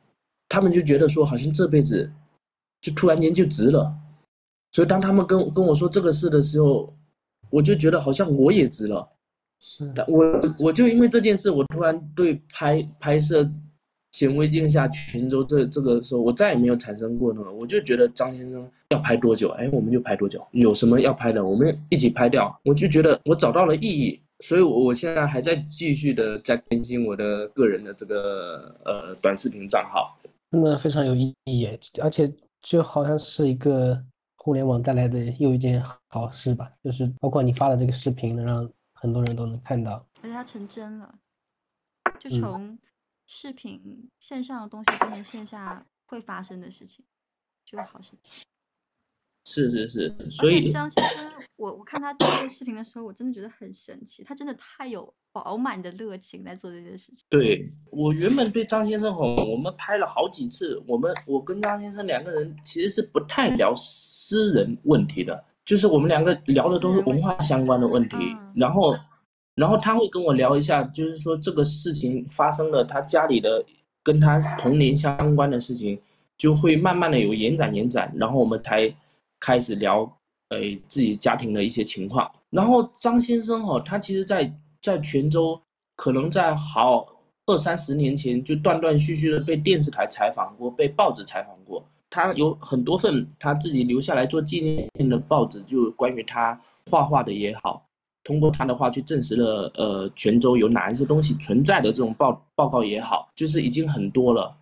他们就觉得说好像这辈子就突然间就值了。所以当他们跟跟我说这个事的时候，我就觉得好像我也值了。是的，我我就因为这件事，我突然对拍拍摄显微镜下泉州这这个时候，我再也没有产生过那个，我就觉得张先生要拍多久，哎，我们就拍多久，有什么要拍的，我们一起拍掉。我就觉得我找到了意义，所以，我我现在还在继续的在更新我的个人的这个呃短视频账号，真的非常有意义，而且就好像是一个互联网带来的又一件好事吧，就是包括你发的这个视频能让。很多人都能看到，而且它成真了，就从视频线上的东西变成线下会发生的事情，就好神奇。是是是，所以张先生，我我看他做这个视频的时候，我真的觉得很神奇，他真的太有饱满的热情在做这件事情。对我原本对张先生吼，我们拍了好几次，我们我跟张先生两个人其实是不太聊私人问题的。就是我们两个聊的都是文化相关的问题，然后，然后他会跟我聊一下，就是说这个事情发生了，他家里的跟他童年相关的事情，就会慢慢的有延展延展，然后我们才开始聊呃自己家庭的一些情况。然后张先生哈，他其实在在泉州，可能在好二三十年前就断断续续的被电视台采访过，被报纸采访过。他有很多份他自己留下来做纪念的报纸，就关于他画画的也好，通过他的话去证实了呃泉州有哪一些东西存在的这种报报告也好，就是已经很多了。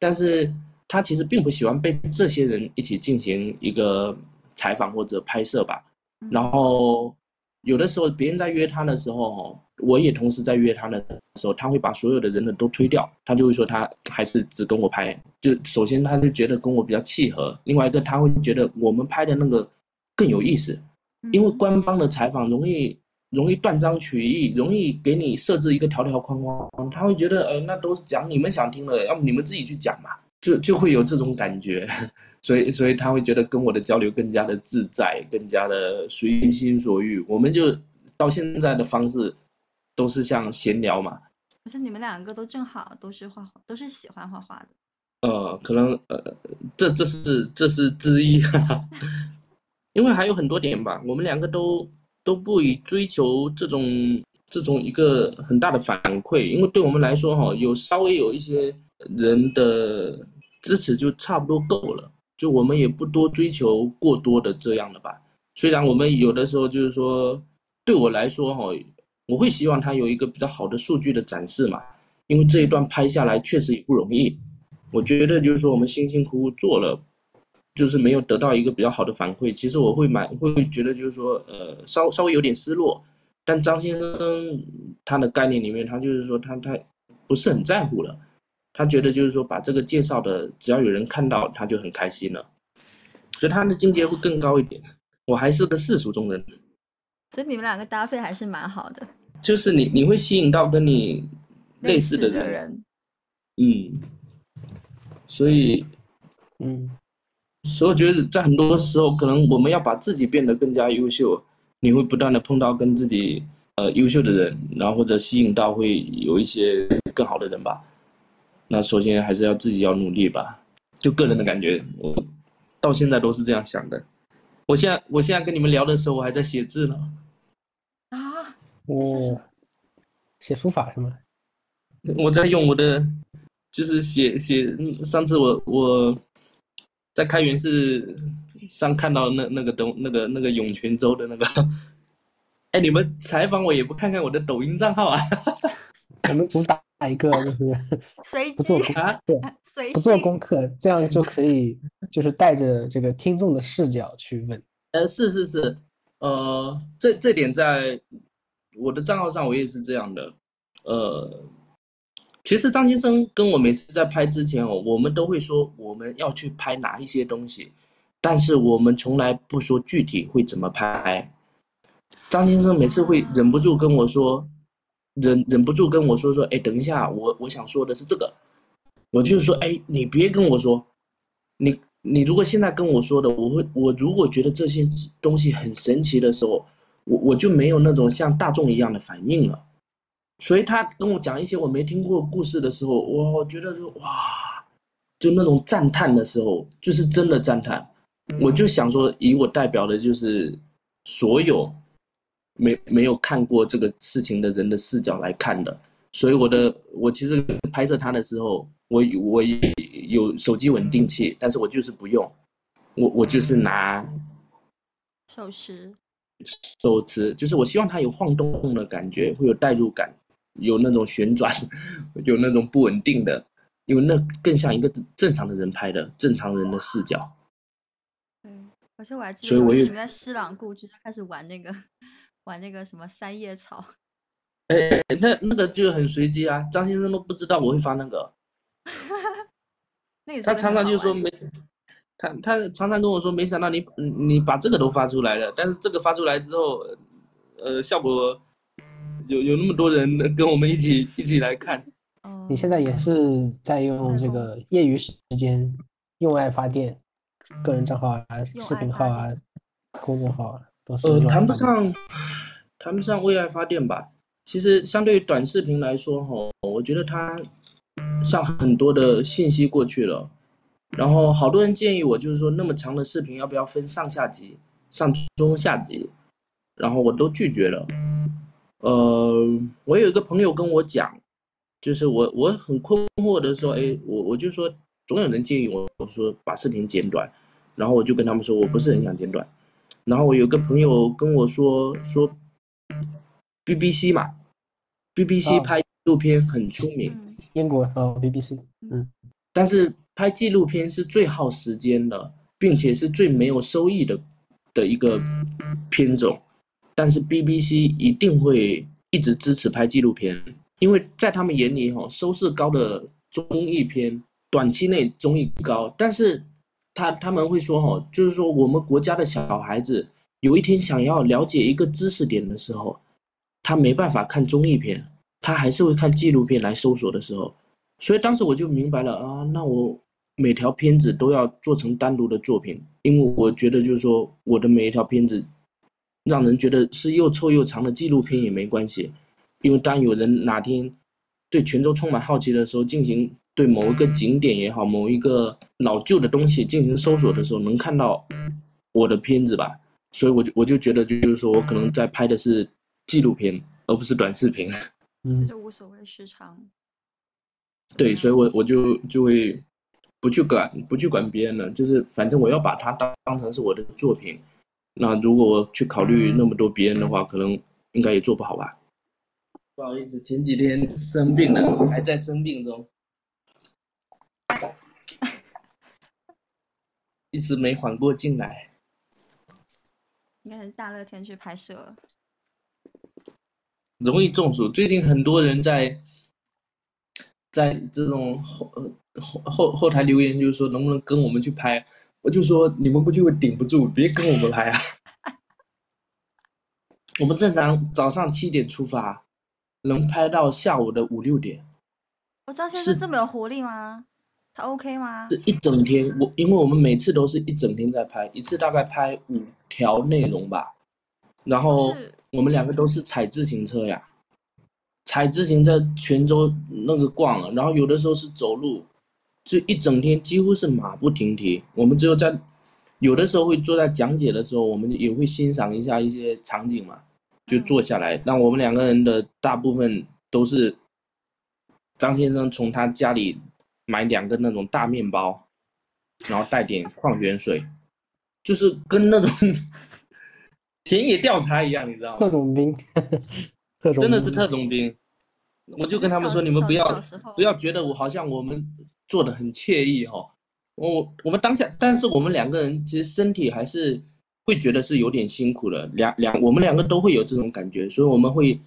但是他其实并不喜欢被这些人一起进行一个采访或者拍摄吧。然后有的时候别人在约他的时候，我也同时在约他的时候，他会把所有的人的都推掉，他就会说他还是只跟我拍。就首先他就觉得跟我比较契合，另外一个他会觉得我们拍的那个更有意思，因为官方的采访容易容易断章取义，容易给你设置一个条条框框，他会觉得呃那都讲你们想听的，要不你们自己去讲嘛，就就会有这种感觉，所以所以他会觉得跟我的交流更加的自在，更加的随心所欲，我们就到现在的方式。都是像闲聊嘛，可是你们两个都正好都是画画，都是喜欢画画的。呃，可能呃，这这是这是之一，因为还有很多点吧。我们两个都都不以追求这种这种一个很大的反馈，因为对我们来说哈，有稍微有一些人的支持就差不多够了，就我们也不多追求过多的这样的吧。虽然我们有的时候就是说，对我来说哈。我会希望他有一个比较好的数据的展示嘛，因为这一段拍下来确实也不容易。我觉得就是说我们辛辛苦苦做了，就是没有得到一个比较好的反馈，其实我会蛮会觉得就是说呃稍稍微有点失落。但张先生他的概念里面，他就是说他他不是很在乎了，他觉得就是说把这个介绍的只要有人看到他就很开心了，所以他的境界会更高一点。我还是个世俗中人。所以你们两个搭配还是蛮好的，就是你你会吸引到跟你类似的人，嗯，所以，嗯，所以我觉得在很多时候，可能我们要把自己变得更加优秀，你会不断的碰到跟自己呃优秀的人，然后或者吸引到会有一些更好的人吧。那首先还是要自己要努力吧，就个人的感觉，我到现在都是这样想的。我现在我现在跟你们聊的时候，我还在写字呢。啊，我，写书法是吗？我在用我的，就是写写。上次我我在开元寺上看到那那个东那个那个涌泉州的那个，哎，你们采访我也不看看我的抖音账号啊？我们主打一个就是 随不做功课，不做功课，这样就可以就是带着这个听众的视角去问。呃，是是是，呃，这这点在。我的账号上我也是这样的，呃，其实张先生跟我每次在拍之前哦，我们都会说我们要去拍哪一些东西，但是我们从来不说具体会怎么拍。张先生每次会忍不住跟我说，忍忍不住跟我说说，哎，等一下，我我想说的是这个，我就是说，哎，你别跟我说，你你如果现在跟我说的，我会我如果觉得这些东西很神奇的时候。我我就没有那种像大众一样的反应了，所以他跟我讲一些我没听过故事的时候，我觉得说哇，就那种赞叹的时候，就是真的赞叹。我就想说，以我代表的就是所有没没有看过这个事情的人的视角来看的，所以我的我其实拍摄他的时候，我我也有手机稳定器，但是我就是不用，我我就是拿手持。手持就是我希望它有晃动的感觉，会有代入感，有那种旋转，有那种不稳定的，因为那更像一个正常的人拍的正常人的视角。对，而且我还记得你们在施朗故居就开始玩那个玩那个什么三叶草。哎，那那个就很随机啊，张先生都不知道我会发那个。那他常常就说没。他他常常跟我说，没想到你你把这个都发出来了，但是这个发出来之后，呃，效果有有那么多人跟我们一起一起来看。你现在也是在用这个业余时间用爱发电，个人账号啊、视频号啊、公众号啊，都是。呃，谈不上谈不上为爱发电吧。其实相对于短视频来说，哈，我觉得它像很多的信息过去了。然后好多人建议我，就是说那么长的视频要不要分上下集？上中下集，然后我都拒绝了。呃，我有一个朋友跟我讲，就是我我很困惑的说，哎，我我就说总有人建议我，我说把视频剪短，然后我就跟他们说我不是很想剪短，然后我有个朋友跟我说说，BBC 嘛，BBC 哦拍纪录片很出名，嗯。英国哦，BBC，嗯，但是拍纪录片是最耗时间的，并且是最没有收益的的一个片种。但是 BBC 一定会一直支持拍纪录片，因为在他们眼里，哈，收视高的综艺片，短期内综艺高，但是他他们会说，哈，就是说我们国家的小孩子有一天想要了解一个知识点的时候，他没办法看综艺片，他还是会看纪录片来搜索的时候。所以当时我就明白了啊，那我每条片子都要做成单独的作品，因为我觉得就是说我的每一条片子，让人觉得是又臭又长的纪录片也没关系，因为当有人哪天对泉州充满好奇的时候，进行对某一个景点也好，某一个老旧的东西进行搜索的时候，能看到我的片子吧，所以我就我就觉得就是说我可能在拍的是纪录片，而不是短视频。嗯，就无所谓时长。对，嗯所以我我就就会不去管不去管别人了，就是反正我要把它当当成是我的作品。那如果我去考虑那么多别人的话，可能应该也做不好吧。不好意思，前几天生病了，还在生病中，一直没缓过劲来。应该是大热天去拍摄了。容易中暑。最近很多人在在这种后呃后后后台留言，就是说能不能跟我们去拍？我就说你们估计会顶不住，别跟我们拍啊。我们正常早上七点出发，能拍到下午的五六点，我张先是生这么有活力吗？他 OK 吗？是一整天。我因为我们每次都是一整天在拍，一次大概拍五条内容吧。然后我们两个都是踩自行车呀，踩自行车泉州那个逛了，然后有的时候是走路，就一整天几乎是马不停蹄。我们只有在有的时候会坐在讲解的时候，我们也会欣赏一下一些场景嘛，就坐下来。那我们两个人的大部分都是张先生从他家里买两个那种大面包，然后带点矿泉水，就是跟那种 田野调查一样，你知道吗？特种兵，特种兵真的是特种兵。我就跟他们说，你们不要不要觉得我好像我们做的很惬意哈、我我们当下，但是我们两个人其实身体还是会觉得是有点辛苦的，两两我们两个都会有这种感觉，所以我们会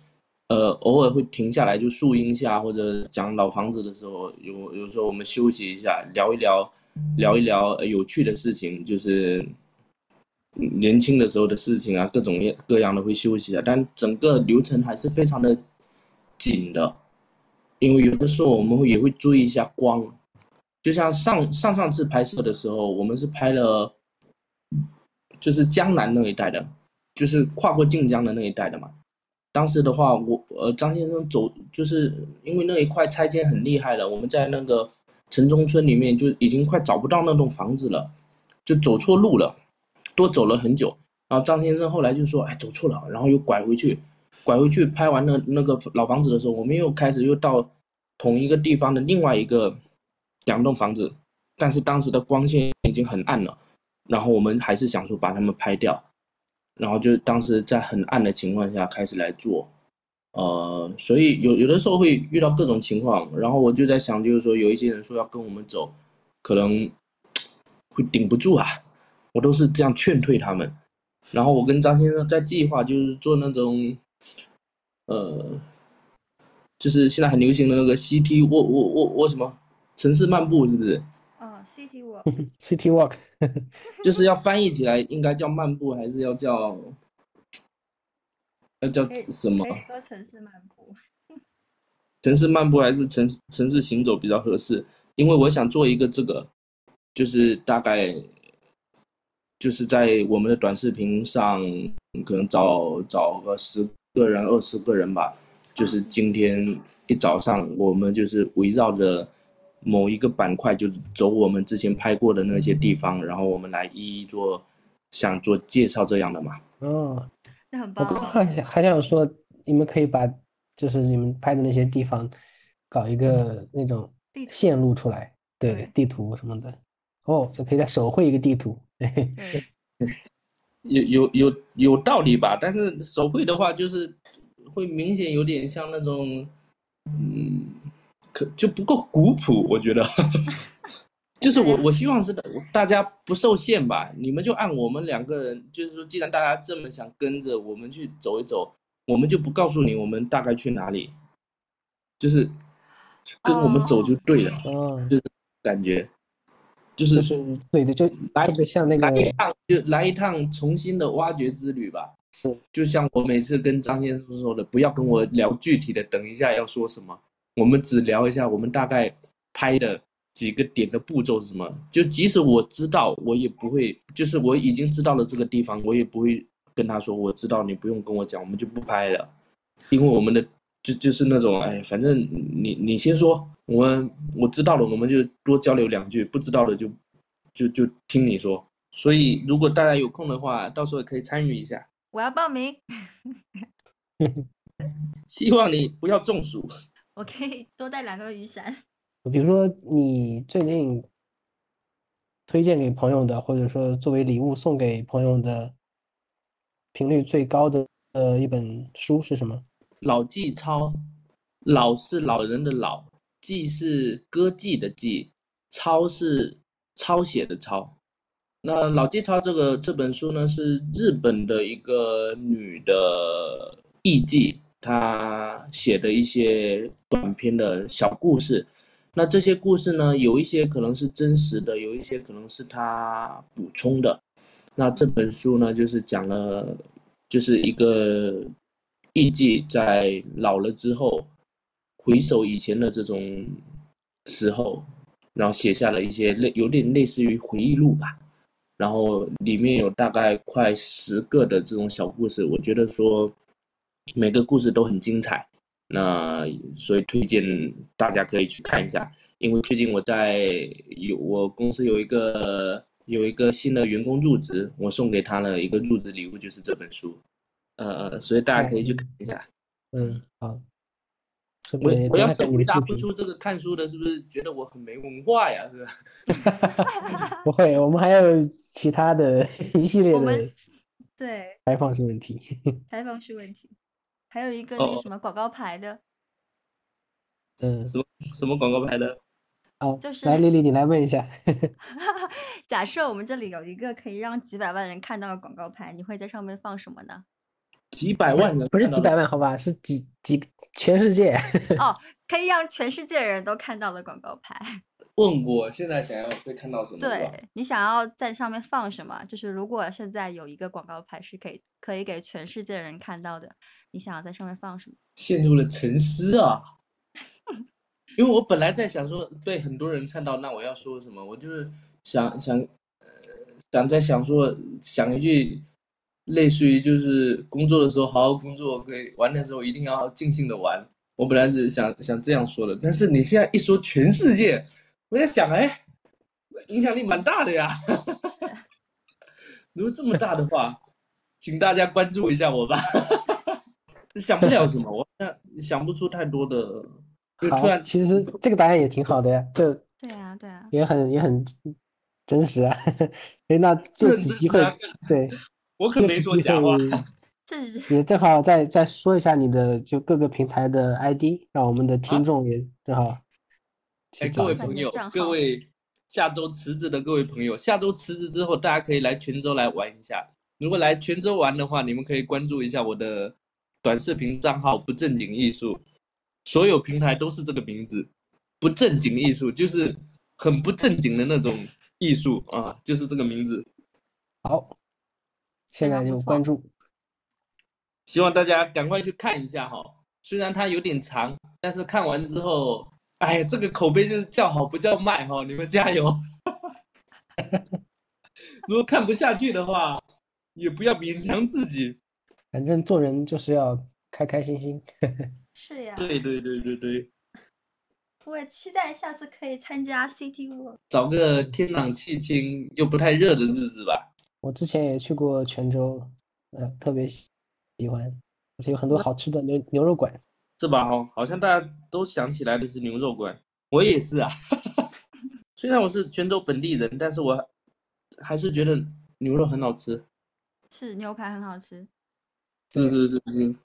呃偶尔会停下来就树荫下或者讲老房子的时候，有有时候我们休息一下，聊一聊聊一聊有趣的事情，就是年轻的时候的事情啊，各种各样的会休息啊，但整个流程还是非常的紧的，因为有的时候我们会也会注意一下光，就像上上上次拍摄的时候，我们是拍了，就是江南那一带的，就是跨过晋江的那一带的嘛。当时的话，我呃张先生走，就是因为那一块拆迁很厉害了，我们在那个城中村里面就已经快找不到那栋房子了，就走错路了，多走了很久。然后张先生后来就说：“哎，走错了。”然后又拐回去，拐回去拍完了那个老房子的时候，我们又开始又到同一个地方的另外一个两栋房子，但是当时的光线已经很暗了，然后我们还是想说把它们拍掉，然后就当时在很暗的情况下开始来做，呃，所以有有的时候会遇到各种情况，然后我就在想，就是说有一些人说要跟我们走，可能会顶不住啊，我都是这样劝退他们。然后我跟张先生在计划，就是做那种，呃，就是现在很流行的那个 CT 卧卧卧卧什么城市漫步，是不是？哦，City Walk，City Walk，就是要翻译起来，应该叫漫步，还是要叫要叫什么可？以说城市漫步。城市漫步还是城城市行走比较合适？因为我想做一个这个，就是大概就是在我们的短视频上，可能找找个十个人、二十个人吧。就是今天一早上，我们就是围绕着某一个板块，就走我们之前拍过的那些地方，然后我们来一一做想做介绍这样的嘛。哦，那很棒我刚刚。还想还想说，你们可以把就是你们拍的那些地方搞一个那种线路出来，对对，地图什么的。哦，就可以再手绘一个地图。有有有有道理吧？但是手绘的话，就是会明显有点像那种，嗯，可就不够古朴，我觉得。就是我我希望是大家不受限吧，你们就按我们两个人，就是说，既然大家这么想跟着我们去走一走，我们就不告诉你我们大概去哪里，就是跟我们走就对了，哦，感觉就是就是对的，就来特别像那来一个趟就来一趟重新的挖掘之旅吧。是就像我每次跟张先生说的，不要跟我聊具体的，等一下要说什么，我们只聊一下我们大概拍的几个点的步骤是什么。就即使我知道，我也不会，就是我已经知道了这个地方，我也不会跟他说我知道，你不用跟我讲，我们就不拍了，因为我们的就就是那种，哎，反正你你先说，我们我知道了，我们就多交流两句，不知道的就就就听你说。所以如果大家有空的话，到时候也可以参与一下。我要报名，希望你不要中暑。我可以多带两个雨伞。比如说你最近推荐给朋友的，或者说作为礼物送给朋友的频率最高的呃一本书是什么？老纪抄，老是老人的老，纪是歌妓的妓，抄是抄写的抄。那老纪抄这个这本书呢，是日本的一个女的艺妓，他写的一些短篇的小故事。那这些故事呢，有一些可能是真实的，有一些可能是他补充的。那这本书呢，就是讲了，就是一个艺妓在老了之后，回首以前的这种时候，然后写下了一些类有点类似于回忆录吧。然后里面有大概快十个的这种小故事，我觉得说每个故事都很精彩，那所以推荐大家可以去看一下。因为最近我在有我公司有一个有一个新的员工入职，我送给他了一个入职礼物，就是这本书，呃，所以大家可以去看一下。嗯，好。我我要是回答不。出这个看书的，是不是觉得我很没文化呀？是吧？不会，我们还有其他的一系列的我们对 开放式问题。开放式问题，还有一个那什么广告牌的，嗯，什么什么广告牌的？哦，就是来，丽丽，你来问一下。假设我们这里有一个可以让几百万人看到的广告牌，你会在上面放什么呢？几百万的不是几百万，好吧，是几几全世界。哦，可以让全世界人都看到的广告牌。问我现在想要会看到什么？对你想要在上面放什么？就是如果现在有一个广告牌是可以可以给全世界人看到的，你想要在上面放什么？陷入了沉思啊。因为我本来在想说被很多人看到，那我要说什么？我就是想想，呃，想在想说想一句，类似于就是工作的时候好好工作，可以玩的时候一定要尽兴的玩。我本来只是想想这样说的，但是你现在一说全世界，我在想，哎，影响力蛮大的呀。如果这么大的话，请大家关注一下我吧。想不了什么，我想想不出太多的，就突好，然其实这个答案也挺好的呀，这对啊，对啊，也很也很真实啊。哎，那借很此机会啊，对，我可没说假话。会这是也正好再再说一下你的就各个平台的 ID，让我们的听众也正好啊哎，各。位朋友各位下周辞职的各位朋友，下周辞职之后，大家可以来泉州来玩一下。如果来泉州玩的话，你们可以关注一下我的短视频账号“不正经艺术”，所有平台都是这个名字，“不正经艺术”就是很不正经的那种艺术啊，就是这个名字。好，现在就关注。希望大家赶快去看一下哈。虽然它有点长，但是看完之后，哎，这个口碑就是叫好不叫卖哈，你们加油。如果看不下去的话，也不要勉强自己。反正做人就是要开开心心。是呀，对对对对对，我也期待下次可以参加 City Walk。找个天朗气清又不太热的日子吧。我之前也去过泉州，呃，特别喜喜欢，而且有很多好吃的牛牛肉馆。是吧？哦，好像大家都想起来的是牛肉馆，我也是啊。虽然我是泉州本地人，但是我还是觉得牛肉很好吃。是牛排很好吃，是是是是。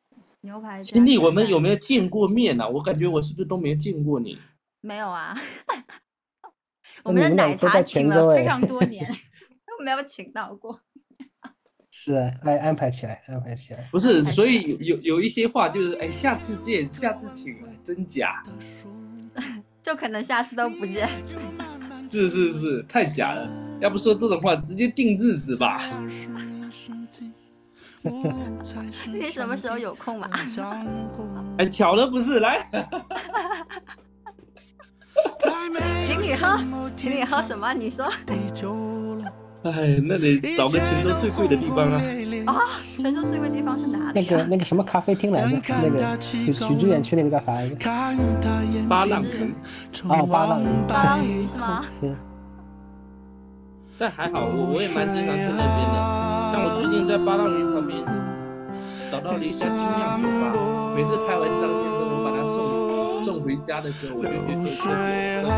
牛排加经历，我们有没有见过面呢、我感觉我是不是都没见过你？没有啊？我们的奶茶请了非常多 年，都没有请到过。是啊，安安排起来，安排起来。不是，所以有有有一些话就是，哎，下次见，下次请，真假？就可能下次都不见。是是是，太假了。要不说这种话，直接定日子吧。你什么时候有空嘛？哎，巧了不是？来，请你喝，请你喝什么？你说哎，那得找个泉州最贵的地方啊。啊，泉州最贵地方是哪那里啊？个那个什么咖啡厅来着？那个许许志远去那个叫啥来着？八浪坑，哦，八浪鱼。八郎鱼是吗？是，但还好，我我也蛮经常去那边的。但我最近在八浪鱼旁边找到了一家精酿酒吧，每次拍完张先生，我把它送送回家的时候，我就去喝这个酒。